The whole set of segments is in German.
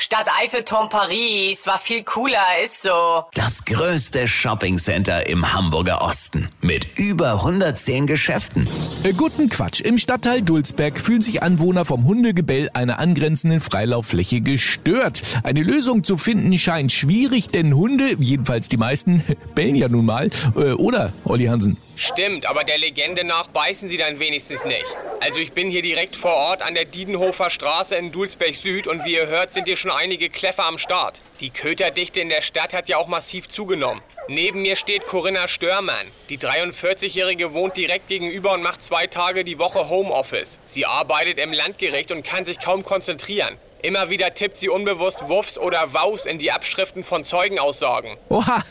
Stadt Eiffelturm Paris war viel cooler, ist so. Das größte Shoppingcenter im Hamburger Osten mit über 110 Geschäften. Äh, guten Quatsch. Im Stadtteil Dulsberg fühlen sich Anwohner vom Hundegebell einer angrenzenden Freilauffläche gestört. Eine Lösung zu finden scheint schwierig, denn Hunde, jedenfalls die meisten, bellen ja nun mal. Äh, oder, Olli Hansen? Stimmt, aber der Legende nach beißen sie dann wenigstens nicht. Also ich bin hier direkt vor Ort an der Diedenhofer Straße in Dulsberg Süd und wie ihr hört, sind hier schon einige Kläffer am Start. Die Köterdichte in der Stadt hat ja auch massiv zugenommen. Neben mir steht Corinna Störmann. Die 43-Jährige wohnt direkt gegenüber und macht zwei Tage die Woche Homeoffice. Sie arbeitet im Landgericht und kann sich kaum konzentrieren. Immer wieder tippt sie unbewusst Wuffs oder Waus in die Abschriften von Zeugenaussagen. Oha,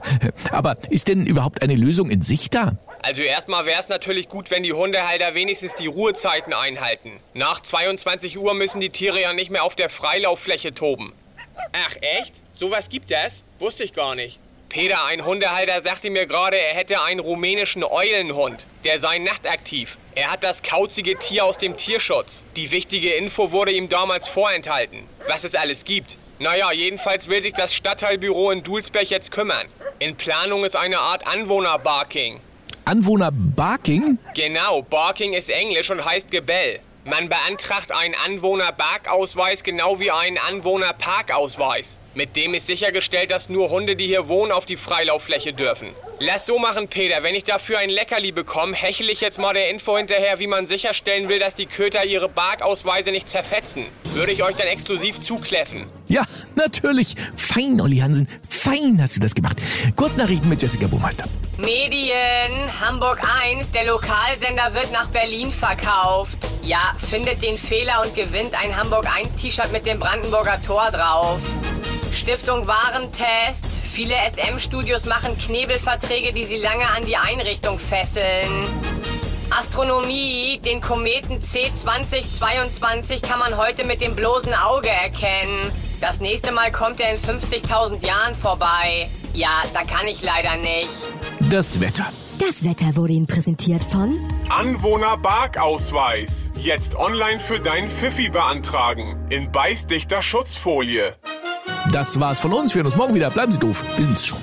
aber ist denn überhaupt eine Lösung in Sicht da? Also erstmal wäre es natürlich gut, wenn die Hundehalter wenigstens die Ruhezeiten einhalten. Nach 22 Uhr müssen die Tiere ja nicht mehr auf der Freilauffläche toben. Ach echt? Sowas gibt es? Wusste ich gar nicht. Peter, ein Hundehalter, sagte mir gerade, er hätte einen rumänischen Eulenhund. Der sei nachtaktiv. Er hat das kauzige Tier aus dem Tierschutz. Die wichtige Info wurde ihm damals vorenthalten. Was es alles gibt. Naja, jedenfalls will sich das Stadtteilbüro in Dulsberg jetzt kümmern. In Planung ist eine Art Anwohnerbarking. Anwohner Barking? Genau, Barking ist Englisch und heißt Gebell. Man beantragt einen Anwohner-Barkausweis genau wie einen Anwohner-Parkausweis. Mit dem ist sichergestellt, dass nur Hunde, die hier wohnen, auf die Freilauffläche dürfen. Lass so machen, Peter. Wenn ich dafür ein Leckerli bekomme, hechel ich jetzt mal der Info hinterher, wie man sicherstellen will, dass die Köter ihre Barkausweise nicht zerfetzen. Würde ich euch dann exklusiv zukläffen. Ja, natürlich. Fein, Olli Hansen. Fein hast du das gemacht. Kurznachrichten mit Jessica Burmeister. Medien, Hamburg 1, der Lokalsender wird nach Berlin verkauft. Ja, findet den Fehler und gewinnt ein Hamburg 1 T-Shirt mit dem Brandenburger Tor drauf. Stiftung Warentest. Viele SM-Studios machen Knebelverträge, die sie lange an die Einrichtung fesseln. Astronomie, den Kometen C2022 kann man heute mit dem bloßen Auge erkennen. Das nächste Mal kommt er in 50.000 Jahren vorbei. Ja, da kann ich leider nicht. Das Wetter. Das Wetter wurde Ihnen präsentiert von Anwohner-Barkausweis. Jetzt online für dein Pfiffi beantragen. In beißdichter Schutzfolie. Das war's von uns. Wir hören uns morgen wieder. Bleiben Sie doof. Wir sind's schon.